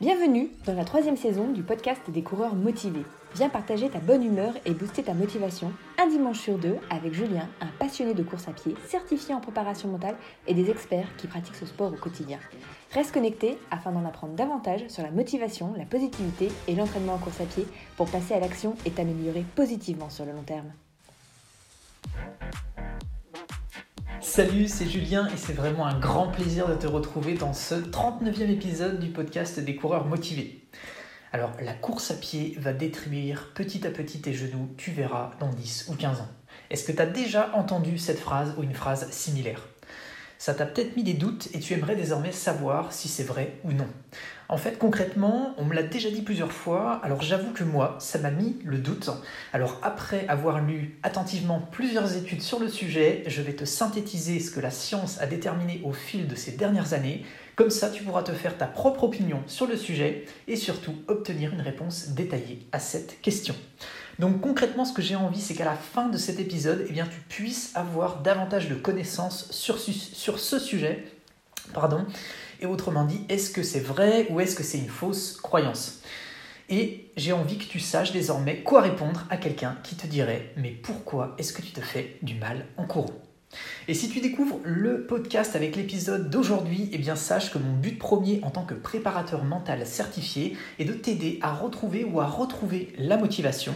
Bienvenue dans la troisième saison du podcast des coureurs motivés. Viens partager ta bonne humeur et booster ta motivation un dimanche sur deux avec Julien, un passionné de course à pied, certifié en préparation mentale et des experts qui pratiquent ce sport au quotidien. Reste connecté afin d'en apprendre davantage sur la motivation, la positivité et l'entraînement en course à pied pour passer à l'action et t'améliorer positivement sur le long terme. Salut, c'est Julien et c'est vraiment un grand plaisir de te retrouver dans ce 39e épisode du podcast des coureurs motivés. Alors, la course à pied va détruire petit à petit tes genoux, tu verras dans 10 ou 15 ans. Est-ce que tu as déjà entendu cette phrase ou une phrase similaire? Ça t'a peut-être mis des doutes et tu aimerais désormais savoir si c'est vrai ou non. En fait, concrètement, on me l'a déjà dit plusieurs fois, alors j'avoue que moi, ça m'a mis le doute. Alors après avoir lu attentivement plusieurs études sur le sujet, je vais te synthétiser ce que la science a déterminé au fil de ces dernières années. Comme ça, tu pourras te faire ta propre opinion sur le sujet et surtout obtenir une réponse détaillée à cette question. Donc concrètement, ce que j'ai envie, c'est qu'à la fin de cet épisode, eh bien, tu puisses avoir davantage de connaissances sur, sur ce sujet. Pardon, et autrement dit, est-ce que c'est vrai ou est-ce que c'est une fausse croyance? Et j'ai envie que tu saches désormais quoi répondre à quelqu'un qui te dirait Mais pourquoi est-ce que tu te fais du mal en courant? Et si tu découvres le podcast avec l'épisode d'aujourd'hui, eh bien sache que mon but premier en tant que préparateur mental certifié est de t'aider à retrouver ou à retrouver la motivation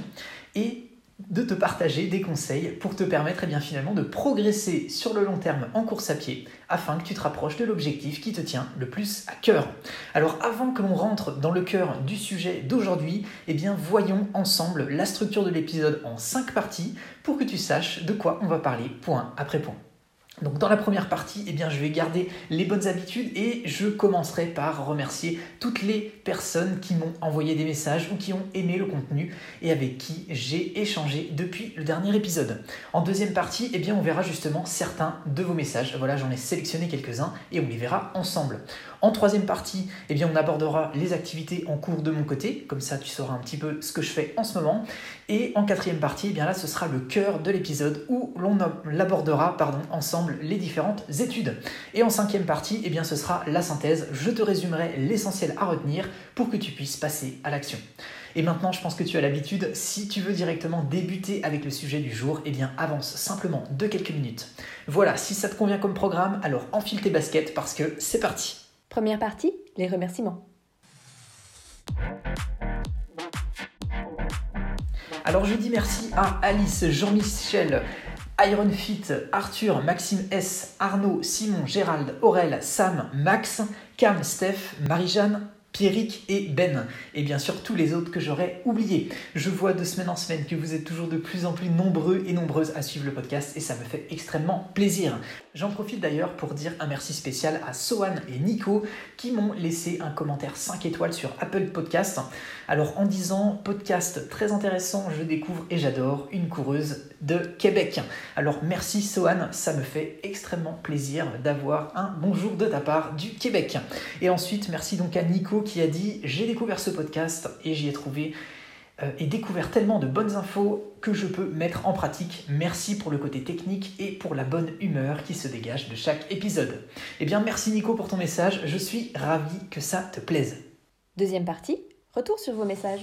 et de te partager des conseils pour te permettre eh bien, finalement de progresser sur le long terme en course à pied afin que tu te rapproches de l'objectif qui te tient le plus à cœur. Alors avant que l'on rentre dans le cœur du sujet d'aujourd'hui, eh bien voyons ensemble la structure de l'épisode en 5 parties pour que tu saches de quoi on va parler point après point. Donc dans la première partie, eh bien, je vais garder les bonnes habitudes et je commencerai par remercier toutes les personnes qui m'ont envoyé des messages ou qui ont aimé le contenu et avec qui j'ai échangé depuis le dernier épisode. En deuxième partie, eh bien, on verra justement certains de vos messages. Voilà, j'en ai sélectionné quelques-uns et on les verra ensemble. En troisième partie, eh bien, on abordera les activités en cours de mon côté, comme ça tu sauras un petit peu ce que je fais en ce moment. Et en quatrième partie, eh bien là, ce sera le cœur de l'épisode où l'on abordera pardon, ensemble les différentes études. Et en cinquième partie, eh bien, ce sera la synthèse. Je te résumerai l'essentiel à retenir pour que tu puisses passer à l'action. Et maintenant, je pense que tu as l'habitude, si tu veux directement débuter avec le sujet du jour, eh bien avance simplement de quelques minutes. Voilà, si ça te convient comme programme, alors enfile tes baskets parce que c'est parti. Première partie, les remerciements. Alors je dis merci à Alice, Jean-Michel, Ironfit, Arthur, Maxime S, Arnaud, Simon, Gérald, Aurel, Sam, Max, Cam, Steph, Marie-Jeanne, Pierrick et Ben, et bien sûr tous les autres que j'aurais oubliés. Je vois de semaine en semaine que vous êtes toujours de plus en plus nombreux et nombreuses à suivre le podcast et ça me fait extrêmement plaisir. J'en profite d'ailleurs pour dire un merci spécial à Sohan et Nico qui m'ont laissé un commentaire 5 étoiles sur Apple Podcast. Alors en disant podcast très intéressant, je découvre et j'adore une coureuse de Québec. Alors merci Sohan, ça me fait extrêmement plaisir d'avoir un bonjour de ta part du Québec. Et ensuite merci donc à Nico qui a dit j'ai découvert ce podcast et j'y ai trouvé euh, et découvert tellement de bonnes infos que je peux mettre en pratique. Merci pour le côté technique et pour la bonne humeur qui se dégage de chaque épisode. Eh bien merci Nico pour ton message, je suis ravi que ça te plaise. Deuxième partie, retour sur vos messages.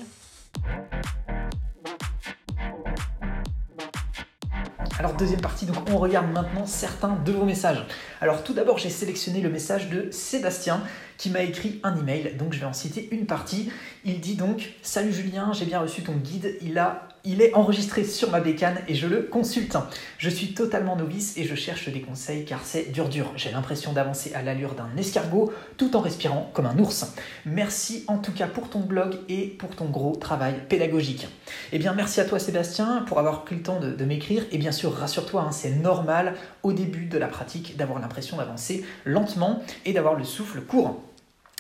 Alors deuxième partie, donc on regarde maintenant certains de vos messages. Alors tout d'abord j'ai sélectionné le message de Sébastien qui m'a écrit un email, donc je vais en citer une partie. Il dit donc Salut Julien, j'ai bien reçu ton guide, il a il est enregistré sur ma bécane et je le consulte. Je suis totalement novice et je cherche des conseils car c'est dur dur. J'ai l'impression d'avancer à l'allure d'un escargot tout en respirant comme un ours. Merci en tout cas pour ton blog et pour ton gros travail pédagogique. Eh bien merci à toi Sébastien pour avoir pris le temps de, m'écrire et bien sûr rassure-toi, hein, c'est normal au début de la pratique d'avoir l'impression d'avancer lentement et d'avoir le souffle court.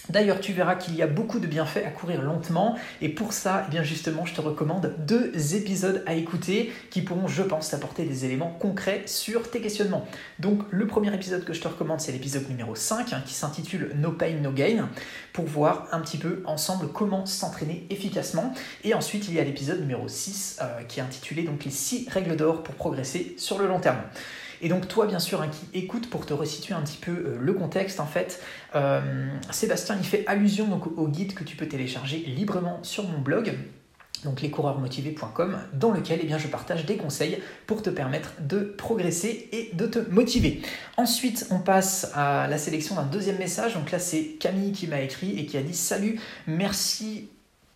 D'ailleurs, tu verras qu'il y a beaucoup de bienfaits à courir lentement et pour ça, eh bien justement, je te recommande deux épisodes à écouter qui pourront, je pense, t'apporter des éléments concrets sur tes questionnements. Donc, le premier épisode que je te recommande, c'est l'épisode numéro 5 hein, qui s'intitule No Pain, No Gain pour voir un petit peu ensemble comment s'entraîner efficacement. Et ensuite, il y a l'épisode numéro 6 euh, qui est intitulé donc les 6 règles d'or pour progresser sur le long terme. Et donc toi, bien sûr, hein, qui écoute, pour te resituer un petit peu le contexte, en fait, Sébastien, il fait allusion au guide que tu peux télécharger librement sur mon blog donc lescoureursmotivés.com, dans lequel eh bien, je partage des conseils pour te permettre de progresser et de te motiver. Ensuite, on passe à la sélection d'un deuxième message. Donc là, c'est Camille qui m'a écrit et qui a dit Salut, merci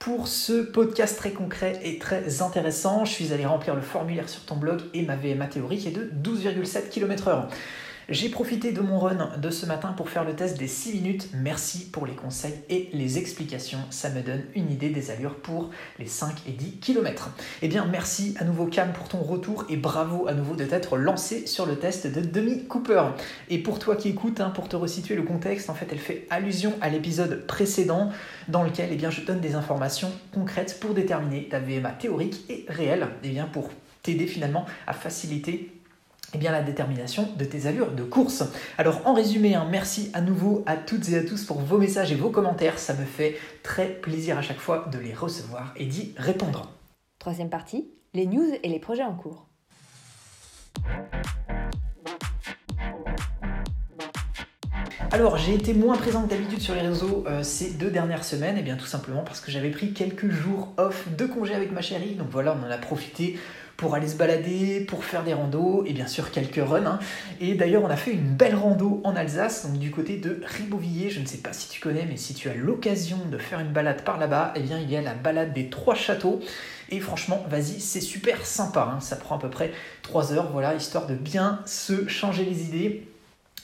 pour ce podcast très concret et très intéressant. Je suis allé remplir le formulaire sur ton blog et ma VMA théorique est de 12,7 km/h. J'ai profité de mon run de ce matin pour faire le test des 6 minutes. Merci pour les conseils et les explications. Ça me donne une idée des allures pour les 5 et 10 km. Eh bien, merci à nouveau Cam pour ton retour et bravo à nouveau de t'être lancé sur le test de Demi Cooper. Et pour toi qui écoutes, hein, pour te resituer le contexte, en fait, elle fait allusion à l'épisode précédent dans lequel eh bien, je donne des informations concrètes pour déterminer ta VMA théorique et réelle, eh bien, pour t'aider finalement à faciliter eh bien, la détermination de tes allures de course. Alors en résumé, hein, merci à nouveau à toutes et à tous pour vos messages et vos commentaires. Ça me fait très plaisir à chaque fois de les recevoir et d'y répondre. Troisième partie, les news et les projets en cours. Alors j'ai été moins présent que d'habitude sur les réseaux euh, ces deux dernières semaines, et bien tout simplement parce que j'avais pris quelques jours off de congé avec ma chérie, donc voilà, on en a profité pour aller se balader, pour faire des randos et bien sûr quelques runs. Hein. Et d'ailleurs, on a fait une belle rando en Alsace, donc du côté de Ribeauvillé. Je ne sais pas si tu connais, mais si tu as l'occasion de faire une balade par là-bas, eh bien il y a la balade des trois châteaux. Et franchement, vas-y, c'est super sympa. Hein. Ça prend à peu près 3 heures, voilà, histoire de bien se changer les idées.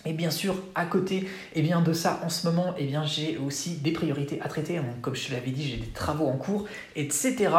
Et bien sûr, à côté eh bien, de ça, en ce moment, eh bien, j'ai aussi des priorités à traiter. comme je te l'avais dit, j'ai des travaux en cours, etc.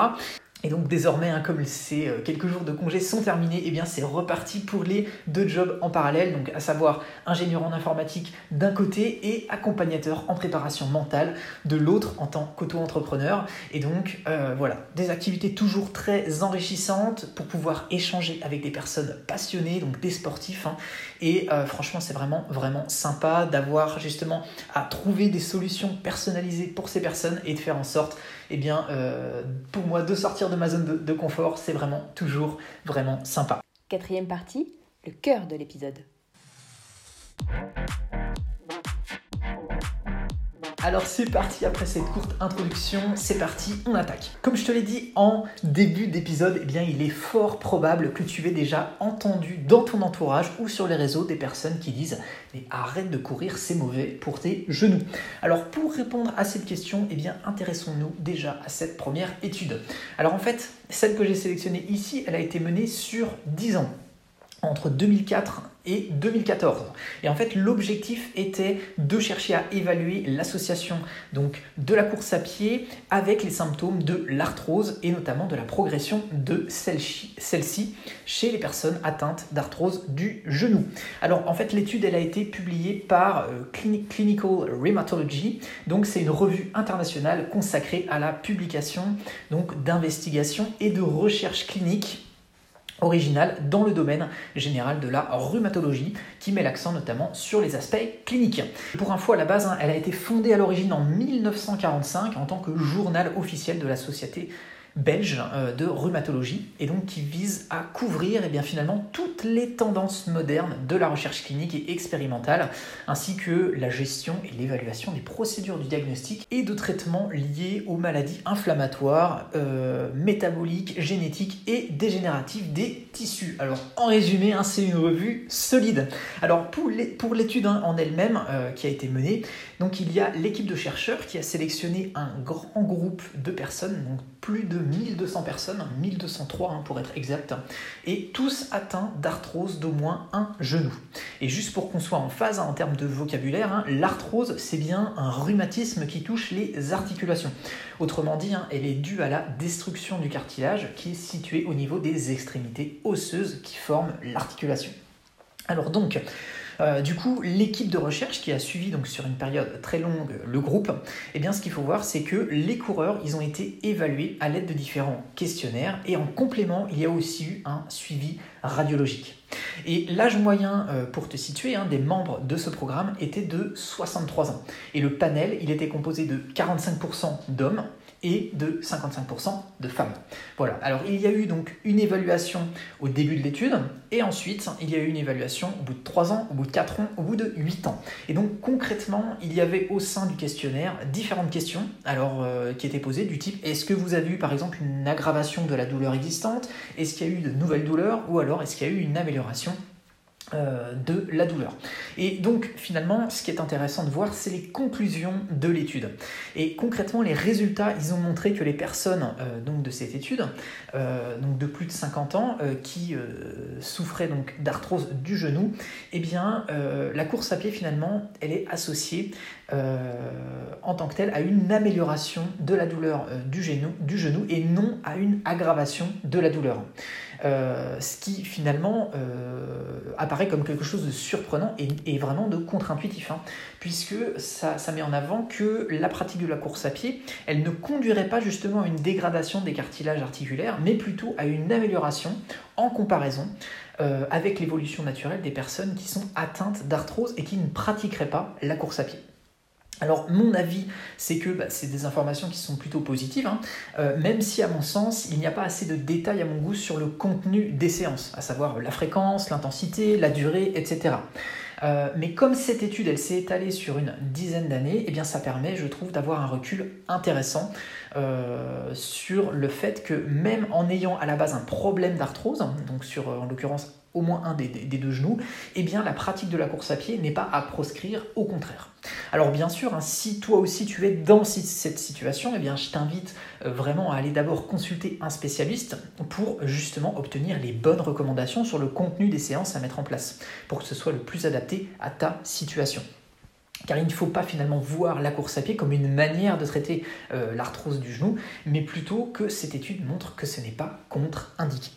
Et donc désormais, hein, comme ces euh, quelques jours de congé sont terminés, eh bien c'est reparti pour les deux jobs en parallèle, donc à savoir ingénieur en informatique d'un côté et accompagnateur en préparation mentale de l'autre en tant qu'auto-entrepreneur. Et donc euh, voilà, des activités toujours très enrichissantes pour pouvoir échanger avec des personnes passionnées, donc des sportifs. Hein. Et euh, franchement, c'est vraiment vraiment sympa d'avoir justement à trouver des solutions personnalisées pour ces personnes et de faire en sorte eh bien, euh, pour moi, de sortir de ma zone de confort, c'est vraiment toujours vraiment sympa. Quatrième partie, le cœur de l'épisode. Alors c'est parti après cette courte introduction, c'est parti, on attaque. Comme je te l'ai dit en début d'épisode, eh bien il est fort probable que tu aies déjà entendu dans ton entourage ou sur les réseaux des personnes qui disent mais arrête de courir, c'est mauvais pour tes genoux. Alors pour répondre à cette question, eh bien intéressons-nous déjà à cette première étude. Alors en fait, celle que j'ai sélectionnée ici, elle a été menée sur 10 ans entre 2004 et 2014. Et en fait, l'objectif était de chercher à évaluer l'association donc de la course à pied avec les symptômes de l'arthrose et notamment de la progression de celle-ci chez les personnes atteintes d'arthrose du genou. Alors en fait, l'étude elle a été publiée par euh, Clinical Rheumatology. Donc c'est une revue internationale consacrée à la publication donc d'investigations et de recherche clinique originale dans le domaine général de la rhumatologie, qui met l'accent notamment sur les aspects cliniques. Pour info, à la base, hein, elle a été fondée à l'origine en 1945 en tant que journal officiel de la Société belge euh, de rhumatologie et donc qui vise à couvrir et eh bien, finalement toutes les tendances modernes de la recherche clinique et expérimentale ainsi que la gestion et l'évaluation des procédures du diagnostic et de traitement liés aux maladies inflammatoires, euh, métaboliques, génétiques et dégénératives des tissus. Alors en résumé, hein, c'est une revue solide. Alors pour l'étude hein, en elle-même euh, qui a été menée, donc il y a l'équipe de chercheurs qui a sélectionné un grand groupe de personnes, donc plus de 1200 personnes, 1203 hein, pour être exact, et tous atteints d'arthrose d'au moins un genou. Et juste pour qu'on soit en phase en termes de vocabulaire, l'arthrose c'est bien un rhumatisme qui touche les articulations. Autrement dit, elle est due à la destruction du cartilage qui est situé au niveau des extrémités osseuses qui forment l'articulation. Alors donc, euh, du coup, l'équipe de recherche qui a suivi donc sur une période très longue le groupe, eh bien, ce qu'il faut voir, c'est que les coureurs, ils ont été évalués à l'aide de différents questionnaires et en complément, il y a aussi eu un suivi radiologique. Et l'âge moyen, pour te situer, hein, des membres de ce programme était de 63 ans. Et le panel, il était composé de 45% d'hommes et de 55% de femmes. Voilà, alors il y a eu donc une évaluation au début de l'étude, et ensuite il y a eu une évaluation au bout de 3 ans, au bout de 4 ans, au bout de 8 ans. Et donc concrètement, il y avait au sein du questionnaire différentes questions alors, euh, qui étaient posées du type est-ce que vous avez eu par exemple une aggravation de la douleur existante? Est-ce qu'il y a eu de nouvelles douleurs? Ou alors est-ce qu'il y a eu une amélioration euh, de la douleur. Et donc finalement, ce qui est intéressant de voir, c'est les conclusions de l'étude. Et concrètement, les résultats, ils ont montré que les personnes euh, de cette étude, euh, de plus de 50 ans, qui souffraient donc d'arthrose du genou, eh bien la course à pied finalement, elle est associée en tant que telle à une amélioration de la douleur du genou et non à une aggravation de la douleur. Euh, ce qui finalement euh, apparaît comme quelque chose de surprenant et, vraiment de contre-intuitif, hein, puisque ça, met en avant que la pratique de la course à pied, elle ne conduirait pas justement à une dégradation des cartilages articulaires, mais plutôt à une amélioration en comparaison euh, avec l'évolution naturelle des personnes qui sont atteintes d'arthrose et qui ne pratiqueraient pas la course à pied. Alors mon avis, c'est que bah, c'est des informations qui sont plutôt positives, hein. euh, même si à mon sens, il n'y a pas assez de détails à mon goût sur le contenu des séances, à savoir la fréquence, l'intensité, la durée, etc. Euh, mais comme cette étude, elle s'est étalée sur une dizaine d'années, eh bien ça permet, je trouve, d'avoir un recul intéressant euh, sur le fait que même en ayant à la base un problème d'arthrose, donc sur en l'occurrence au moins un des, deux genoux, eh bien la pratique de la course à pied n'est pas à proscrire, au contraire. Alors bien sûr, hein, si toi aussi tu es dans cette situation, eh bien je t'invite euh, vraiment à aller d'abord consulter un spécialiste pour justement obtenir les bonnes recommandations sur le contenu des séances à mettre en place, pour que ce soit le plus adapté à ta situation. Car il ne faut pas finalement voir la course à pied comme une manière de traiter euh, l'arthrose du genou, mais plutôt que cette étude montre que ce n'est pas contre-indiqué.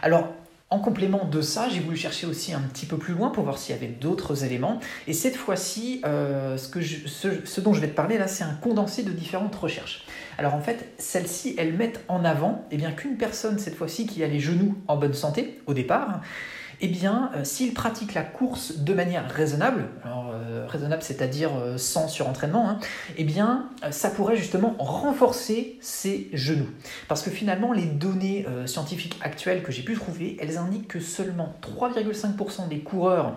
Alors, en complément de ça, j'ai voulu chercher aussi un petit peu plus loin pour voir s'il y avait d'autres éléments. Et cette fois-ci, euh, ce, dont je vais te parler là, c'est un condensé de différentes recherches. Alors en fait, celles-ci, elles mettent en avant eh qu'une personne, cette fois-ci, qui a les genoux en bonne santé au départ, eh bien, euh, s'il pratique la course de manière raisonnable, euh, raisonnable c'est-à-dire euh, sans surentraînement, hein, eh bien, ça pourrait justement renforcer ses genoux. Parce que finalement, les données scientifiques actuelles que j'ai pu trouver, elles indiquent que seulement 3,5% des coureurs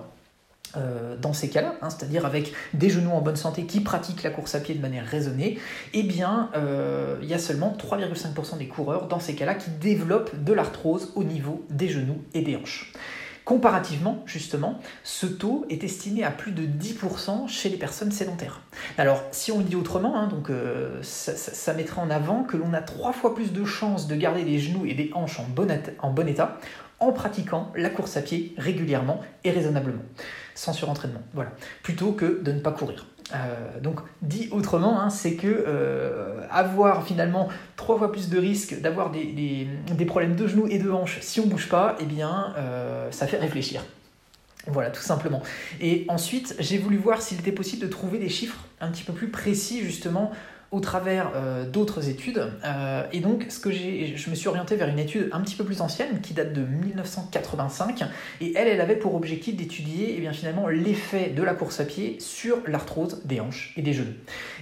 dans ces cas-là, hein, c'est-à-dire avec des genoux en bonne santé qui pratiquent la course à pied de manière raisonnée, eh bien, il y a seulement 3,5% des coureurs dans ces cas-là qui développent de l'arthrose au niveau des genoux et des hanches. Comparativement, justement, ce taux est estimé à plus de 10% chez les personnes sédentaires. Alors, si on le dit autrement, hein, euh, ça, mettra en avant que l'on a trois fois plus de chances de garder les genoux et les hanches en bon, en bon état en pratiquant la course à pied régulièrement et raisonnablement, sans surentraînement, voilà, plutôt que de ne pas courir. Euh, donc, dit autrement, hein, c'est que euh, avoir finalement trois fois plus de risques d'avoir des, problèmes de genoux et de hanches si on bouge pas, eh bien, euh, ça fait réfléchir. Voilà, tout simplement. Et ensuite, j'ai voulu voir s'il était possible de trouver des chiffres un petit peu plus précis, justement, au travers euh, d'autres études. Euh, et donc, ce que je me suis orienté vers une étude un petit peu plus ancienne, qui date de 1985. Et elle, elle avait pour objectif d'étudier eh finalement l'effet de la course à pied sur l'arthrose des hanches et des genoux.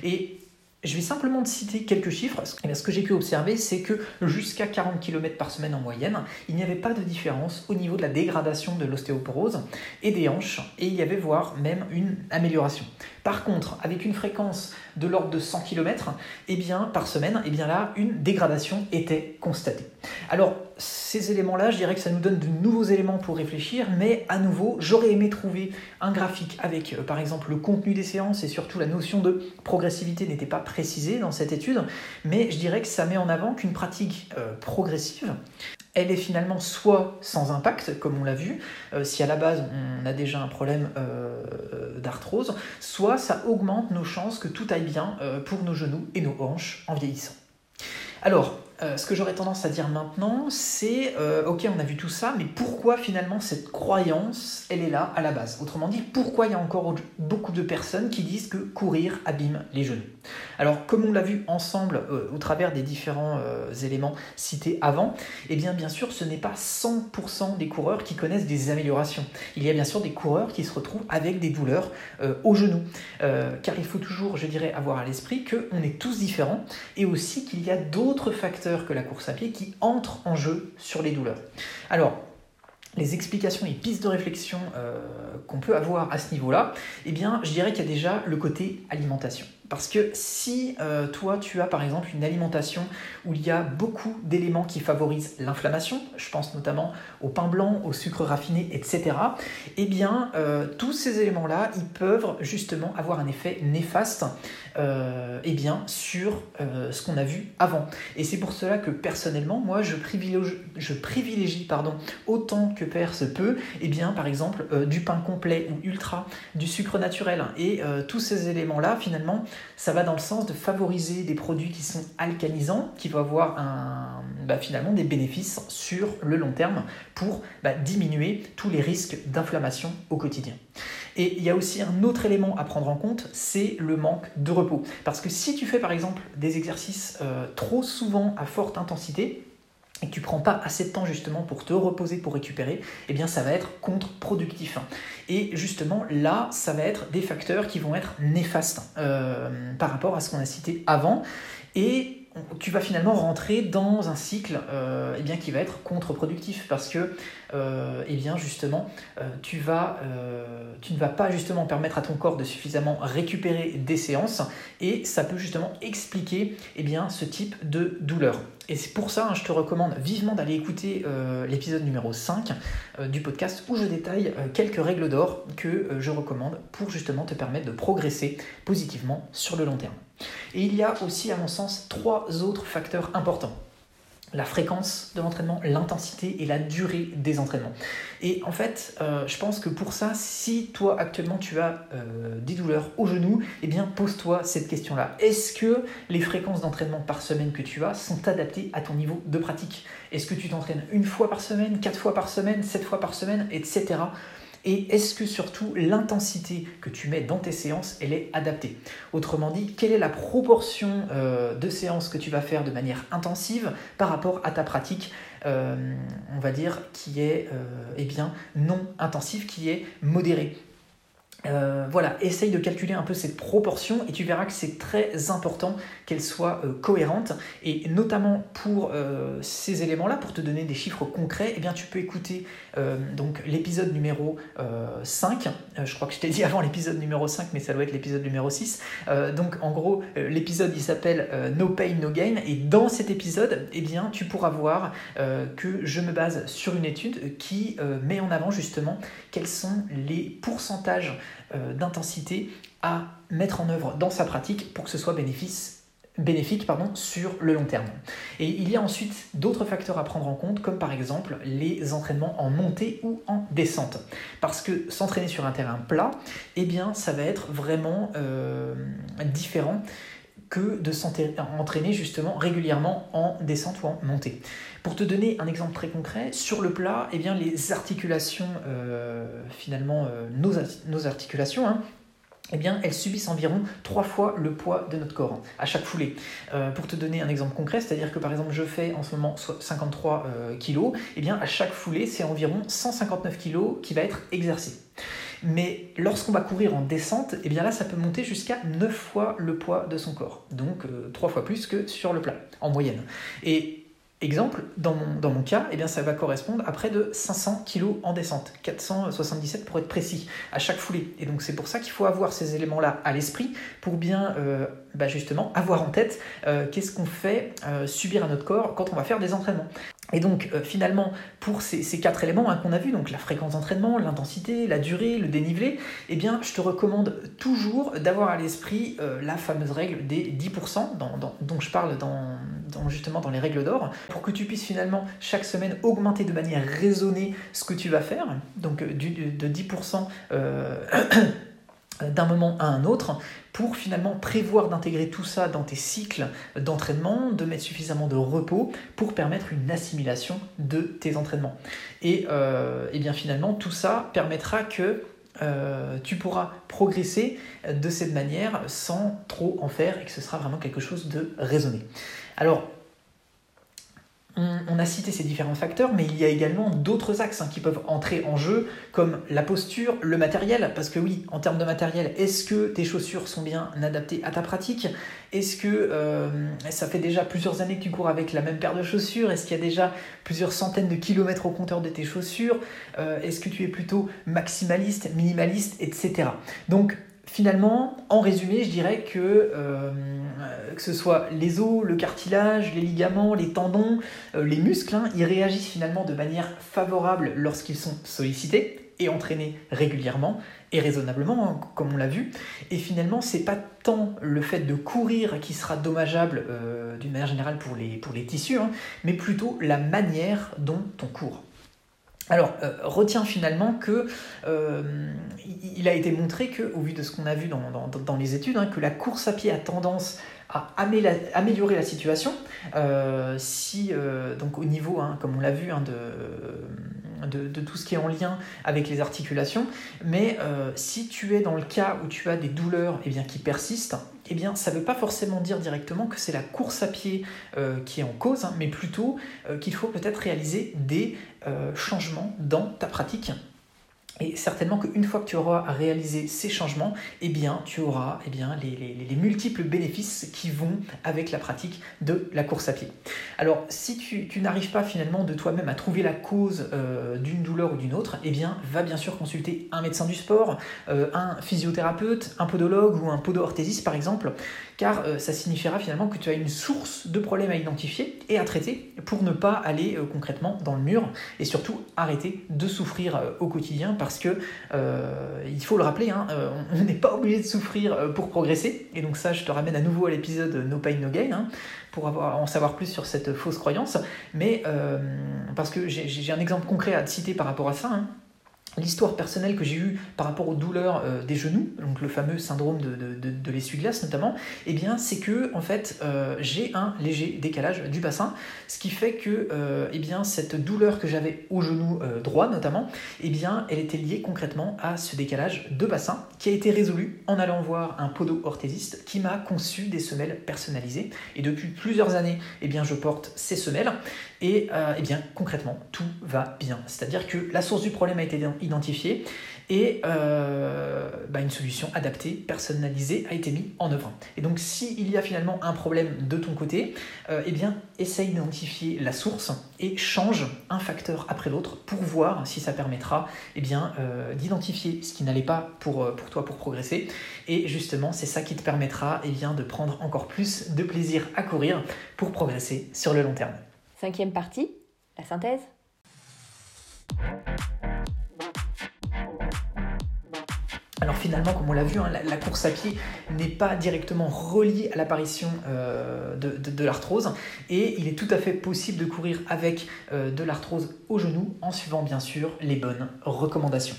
Et je vais simplement te citer quelques chiffres. Ce que j'ai pu observer, c'est que jusqu'à 40 km par semaine en moyenne, il n'y avait pas de différence au niveau de la dégradation de l'ostéoporose et des hanches, et il y avait voire même une amélioration. Par contre, avec une fréquence de l'ordre de 100 km eh par semaine, eh bien là, une dégradation était constatée. Alors, ces éléments-là, je dirais que ça nous donne de nouveaux éléments pour réfléchir, mais à nouveau, j'aurais aimé trouver un graphique avec, euh, par exemple, le contenu des séances et surtout la notion de progressivité n'était pas précisée dans cette étude, mais je dirais que ça met en avant qu'une pratique euh, progressive elle est finalement soit sans impact, comme on l'a vu, euh, si à la base on a déjà un problème euh, d'arthrose, soit ça augmente nos chances que tout aille bien euh, pour nos genoux et nos hanches en vieillissant. Alors, euh, ce que j'aurais tendance à dire maintenant, c'est euh, ok, on a vu tout ça, mais pourquoi finalement cette croyance, elle est là à la base? Autrement dit, pourquoi il y a encore beaucoup de personnes qui disent que courir abîme les genoux? Alors, comme on l'a vu ensemble euh, au travers des différents éléments cités avant, eh bien, bien sûr, ce n'est pas 100% des coureurs qui connaissent des améliorations. Il y a bien sûr des coureurs qui se retrouvent avec des douleurs au genou, car il faut toujours, je dirais, avoir à l'esprit qu'on est tous différents et aussi qu'il y a d'autres facteurs que la course à pied qui entre en jeu sur les douleurs. Alors, les explications et pistes de réflexion euh, qu'on peut avoir à ce niveau-là, eh bien, je dirais qu'il y a déjà le côté alimentation. Parce que si euh, toi tu as par exemple une alimentation où il y a beaucoup d'éléments qui favorisent l'inflammation, je pense notamment au pain blanc, au sucre raffiné, etc., eh bien euh, tous ces éléments-là, ils peuvent justement avoir un effet néfaste euh, eh bien, sur ce qu'on a vu avant. Et c'est pour cela que personnellement, moi je privilégie, pardon, autant que faire se peut, eh bien, par exemple du pain complet ou ultra, du sucre naturel. Et tous ces éléments-là, finalement, ça va dans le sens de favoriser des produits qui sont alcanisants, qui vont avoir un, bah, finalement des bénéfices sur le long terme pour bah, diminuer tous les risques d'inflammation au quotidien. Et il y a aussi un autre élément à prendre en compte, c'est le manque de repos. Parce que si tu fais par exemple des exercices euh, trop souvent à forte intensité, et que tu prends pas assez de temps justement pour te reposer, pour récupérer, eh bien ça va être contre-productif. Et justement là, ça va être des facteurs qui vont être néfastes euh, par rapport à ce qu'on a cité avant. Et tu vas finalement rentrer dans un cycle euh, eh bien, qui va être contre-productif parce que euh, eh bien, justement, tu, vas, tu ne vas pas justement permettre à ton corps de suffisamment récupérer des séances et ça peut justement expliquer eh bien, ce type de douleur. Et c'est pour ça, hein, je te recommande vivement d'aller écouter euh, l'épisode numéro 5 euh, du podcast où je détaille euh, quelques règles d'or que je recommande pour justement te permettre de progresser positivement sur le long terme. Et il y a aussi, à mon sens, trois autres facteurs importants la fréquence de l'entraînement, l'intensité et la durée des entraînements. Et en fait, euh, je pense que pour ça, si toi actuellement tu as euh, des douleurs au genou, eh bien pose-toi cette question-là. Est-ce que les fréquences d'entraînement par semaine que tu as sont adaptées à ton niveau de pratique? Est-ce que tu t'entraînes une fois par semaine, quatre fois par semaine, sept fois par semaine, etc. Et est-ce que surtout l'intensité que tu mets dans tes séances, elle est adaptée? Autrement dit, quelle est la proportion euh, de séances que tu vas faire de manière intensive par rapport à ta pratique, euh, on va dire, qui est euh, eh bien, non intensive, qui est modérée? Euh, voilà, essaye de calculer un peu cette proportion et tu verras que c'est très important qu'elle soit euh, cohérente. Et notamment pour euh, ces éléments-là, pour te donner des chiffres concrets, eh bien tu peux écouter donc l'épisode numéro 5, je crois que je t'ai dit avant l'épisode numéro 5 mais ça doit être l'épisode numéro 6, donc en gros l'épisode il s'appelle No Pain No Gain. Et dans cet épisode eh bien tu pourras voir que je me base sur une étude qui met en avant justement quels sont les pourcentages d'intensité à mettre en œuvre dans sa pratique pour que ce soit bénéfique sur le long terme. Et il y a ensuite d'autres facteurs à prendre en compte, comme par exemple les entraînements en montée ou en descente. Parce que s'entraîner sur un terrain plat, eh bien, ça va être vraiment euh, différent que de s'entraîner justement régulièrement en descente ou en montée. Pour te donner un exemple très concret, sur le plat, eh bien, les articulations, euh, finalement, euh, nos, articulations, hein, eh bien, elles subissent environ trois fois le poids de notre corps à chaque foulée. Euh, pour te donner un exemple concret, c'est-à-dire que par exemple je fais en ce moment 53 kg, eh bien à chaque foulée c'est environ 159 kg qui va être exercé. Mais lorsqu'on va courir en descente, eh bien là, ça peut monter jusqu'à 9 fois le poids de son corps. Donc euh, trois 3 fois plus que sur le plat, en moyenne. Et Exemple, dans mon, cas, eh ça va correspondre à près de 500 kg en descente, 477 pour être précis, à chaque foulée. Et donc c'est pour ça qu'il faut avoir ces éléments-là à l'esprit pour bien euh, bah, justement avoir en tête euh, qu'est-ce qu'on fait subir à notre corps quand on va faire des entraînements. Et donc euh, finalement, pour ces, quatre éléments hein, qu'on a vus, donc la fréquence d'entraînement, l'intensité, la durée, le dénivelé, eh bien je te recommande toujours d'avoir à l'esprit euh, la fameuse règle des 10% dont je parle dans, justement dans les règles d'or, pour que tu puisses finalement chaque semaine augmenter de manière raisonnée ce que tu vas faire, donc euh, de 10% euh, d'un moment à un autre pour finalement prévoir d'intégrer tout ça dans tes cycles d'entraînement, de mettre suffisamment de repos pour permettre une assimilation de tes entraînements. Et, euh, et bien finalement, tout ça permettra que tu pourras progresser de cette manière sans trop en faire et que ce sera vraiment quelque chose de raisonné. Alors, on, a cité ces différents facteurs, mais il y a également d'autres axes hein, qui peuvent entrer en jeu, comme la posture, le matériel, parce que oui, en termes de matériel, est-ce que tes chaussures sont bien adaptées à ta pratique? Est-ce que euh, ça fait déjà plusieurs années que tu cours avec la même paire de chaussures? Est-ce qu'il y a déjà plusieurs centaines de kilomètres au compteur de tes chaussures? Euh, Est-ce que tu es plutôt maximaliste, minimaliste, etc. Donc, Finalement, en résumé, je dirais que euh, que ce soit les os, le cartilage, les ligaments, les tendons, euh, les muscles, hein, ils réagissent finalement de manière favorable lorsqu'ils sont sollicités et entraînés régulièrement et raisonnablement, hein, comme on l'a vu. Et finalement, c'est pas tant le fait de courir qui sera dommageable euh, d'une manière générale pour les, tissus, hein, mais plutôt la manière dont on court. Alors, euh, retiens finalement que euh, il a été montré que, au vu de ce qu'on a vu dans, les études, hein, que la course à pied a tendance à améliorer la situation. Euh, si, donc au niveau, hein, comme on l'a vu, hein, de, de, tout ce qui est en lien avec les articulations, mais si tu es dans le cas où tu as des douleurs eh bien, qui persistent, eh bien, ça ne veut pas forcément dire directement que c'est la course à pied qui est en cause, mais plutôt qu'il faut peut-être réaliser des euh, changement dans ta pratique. Et certainement qu'une fois que tu auras réalisé ces changements, eh bien, tu auras eh bien, les, multiples bénéfices qui vont avec la pratique de la course à pied. Alors, si tu, n'arrives pas finalement de toi-même à trouver la cause euh, d'une douleur ou d'une autre, eh bien, va bien sûr consulter un médecin du sport, euh, un physiothérapeute, un podologue ou un podoorthésiste par exemple, car euh, ça signifiera finalement que tu as une source de problème à identifier et à traiter pour ne pas aller concrètement dans le mur et surtout arrêter de souffrir au quotidien que il faut le rappeler, hein, on n'est pas obligé de souffrir pour progresser et donc ça je te ramène à nouveau à l'épisode No Pain No Gain hein, pour en savoir plus sur cette fausse croyance, mais parce que j'ai un exemple concret à te citer par rapport à ça. Hein l'histoire personnelle que j'ai eue par rapport aux douleurs euh, des genoux, donc le fameux syndrome de, de, de, l'essuie-glace notamment, eh bien c'est que en fait euh, j'ai un léger décalage du bassin, ce qui fait que euh, eh bien cette douleur que j'avais au genou droit notamment, eh bien elle était liée concrètement à ce décalage de bassin qui a été résolu en allant voir un podo-orthésiste qui m'a conçu des semelles personnalisées. Et depuis plusieurs années eh bien je porte ces semelles et eh bien concrètement tout va bien, c'est-à-dire que la source du problème a été et euh, bah, une solution adaptée, personnalisée a été mise en œuvre. Et donc s'il y a finalement un problème de ton côté, euh, eh bien essaye d'identifier la source et change un facteur après l'autre pour voir si ça permettra eh bien euh, d'identifier ce qui n'allait pas pour, pour toi pour progresser. Et justement c'est ça qui te permettra eh bien, de prendre encore plus de plaisir à courir pour progresser sur le long terme. Cinquième partie, la synthèse. Alors finalement, comme on l'a vu, hein, la, course à pied n'est pas directement reliée à l'apparition euh, de, l'arthrose et il est tout à fait possible de courir avec euh, de l'arthrose au genou en suivant bien sûr les bonnes recommandations.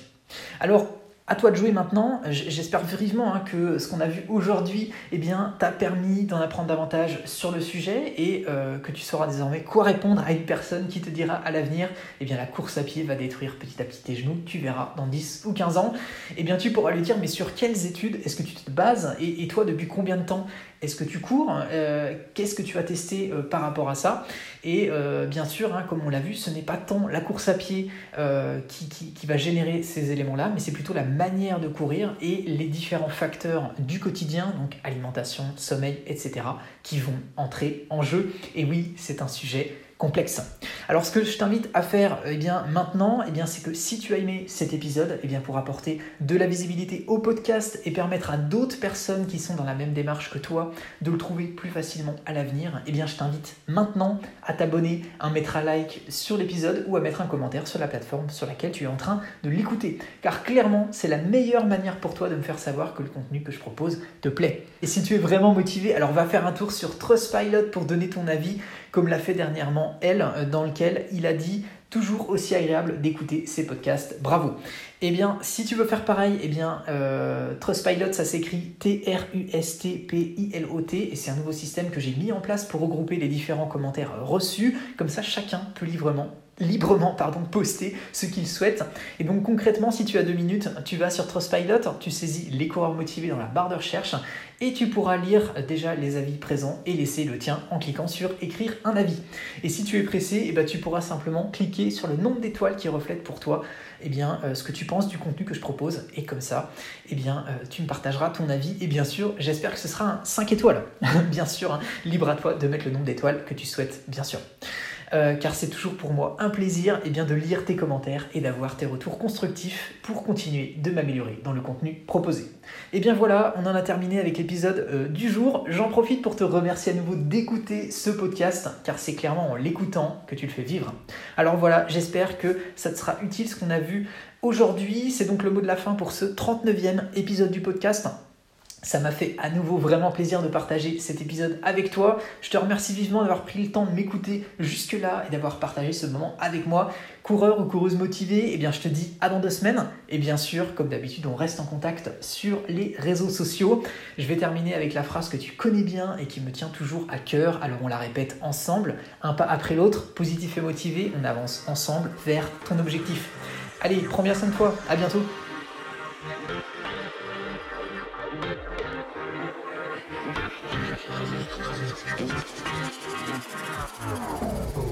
Alors à toi de jouer maintenant. J'espère vivement hein, que ce qu'on a vu aujourd'hui eh bien, t'a permis d'en apprendre davantage sur le sujet et euh, que tu sauras désormais quoi répondre à une personne qui te dira à l'avenir eh bien, la course à pied va détruire petit à petit tes genoux. Tu verras dans 10 ou 15 ans. Eh bien, tu pourras lui dire mais sur quelles études est-ce que tu te bases et, et toi, depuis combien de temps est-ce que tu cours euh, Qu'est-ce que tu vas tester euh, par rapport à ça? Et euh, bien sûr, hein, comme on l'a vu, ce n'est pas tant la course à pied qui, qui, va générer ces éléments-là, mais c'est plutôt la manière de courir et les différents facteurs du quotidien, donc alimentation, sommeil, etc., qui vont entrer en jeu. Et oui, c'est un sujet complexe. Alors ce que je t'invite à faire eh bien, maintenant, eh bien, c'est que si tu as aimé cet épisode, eh bien, pour apporter de la visibilité au podcast et permettre à d'autres personnes qui sont dans la même démarche que toi de le trouver plus facilement à l'avenir, eh bien, je t'invite maintenant à t'abonner, à mettre un like sur l'épisode ou à mettre un commentaire sur la plateforme sur laquelle tu es en train de l'écouter. Car clairement, c'est la meilleure manière pour toi de me faire savoir que le contenu que je propose te plaît. Et si tu es vraiment motivé, alors va faire un tour sur Trustpilot pour donner ton avis comme l'a fait dernièrement elle, dans lequel il a dit toujours aussi agréable d'écouter ses podcasts. Bravo. Eh bien, si tu veux faire pareil, eh bien, euh, Trustpilot, ça s'écrit T-R-U-S-T-P-I-L-O-T, et c'est un nouveau système que j'ai mis en place pour regrouper les différents commentaires reçus. Comme ça, chacun peut librement librement pardon, poster ce qu'il souhaite. Et donc concrètement, si tu as deux minutes, tu vas sur Trustpilot, tu saisis les coureurs motivés dans la barre de recherche et tu pourras lire déjà les avis présents et laisser le tien en cliquant sur écrire un avis. Et si tu es pressé, eh ben, tu pourras simplement cliquer sur le nombre d'étoiles qui reflète pour toi eh bien, euh, ce que tu penses du contenu que je propose. Et comme ça, eh bien, euh, tu me partageras ton avis. Et bien sûr, j'espère que ce sera un 5 étoiles. bien sûr, hein, libre à toi de mettre le nombre d'étoiles que tu souhaites, bien sûr. Euh, car c'est toujours pour moi un plaisir eh bien, de lire tes commentaires et d'avoir tes retours constructifs pour continuer de m'améliorer dans le contenu proposé. Et bien voilà, on en a terminé avec l'épisode euh, du jour. J'en profite pour te remercier à nouveau d'écouter ce podcast, car c'est clairement en l'écoutant que tu le fais vivre. Alors voilà, j'espère que ça te sera utile ce qu'on a vu aujourd'hui. C'est donc le mot de la fin pour ce 39e épisode du podcast. Ça m'a fait à nouveau vraiment plaisir de partager cet épisode avec toi. Je te remercie vivement d'avoir pris le temps de m'écouter jusque-là et d'avoir partagé ce moment avec moi. Coureur ou coureuse motivée, eh bien je te dis à dans deux semaines. Et bien sûr, comme d'habitude, on reste en contact sur les réseaux sociaux. Je vais terminer avec la phrase que tu connais bien et qui me tient toujours à cœur. Alors on la répète ensemble, un pas après l'autre, positif et motivé, on avance ensemble vers ton objectif. Allez, prends bien soin de toi, à bientôt Thank you.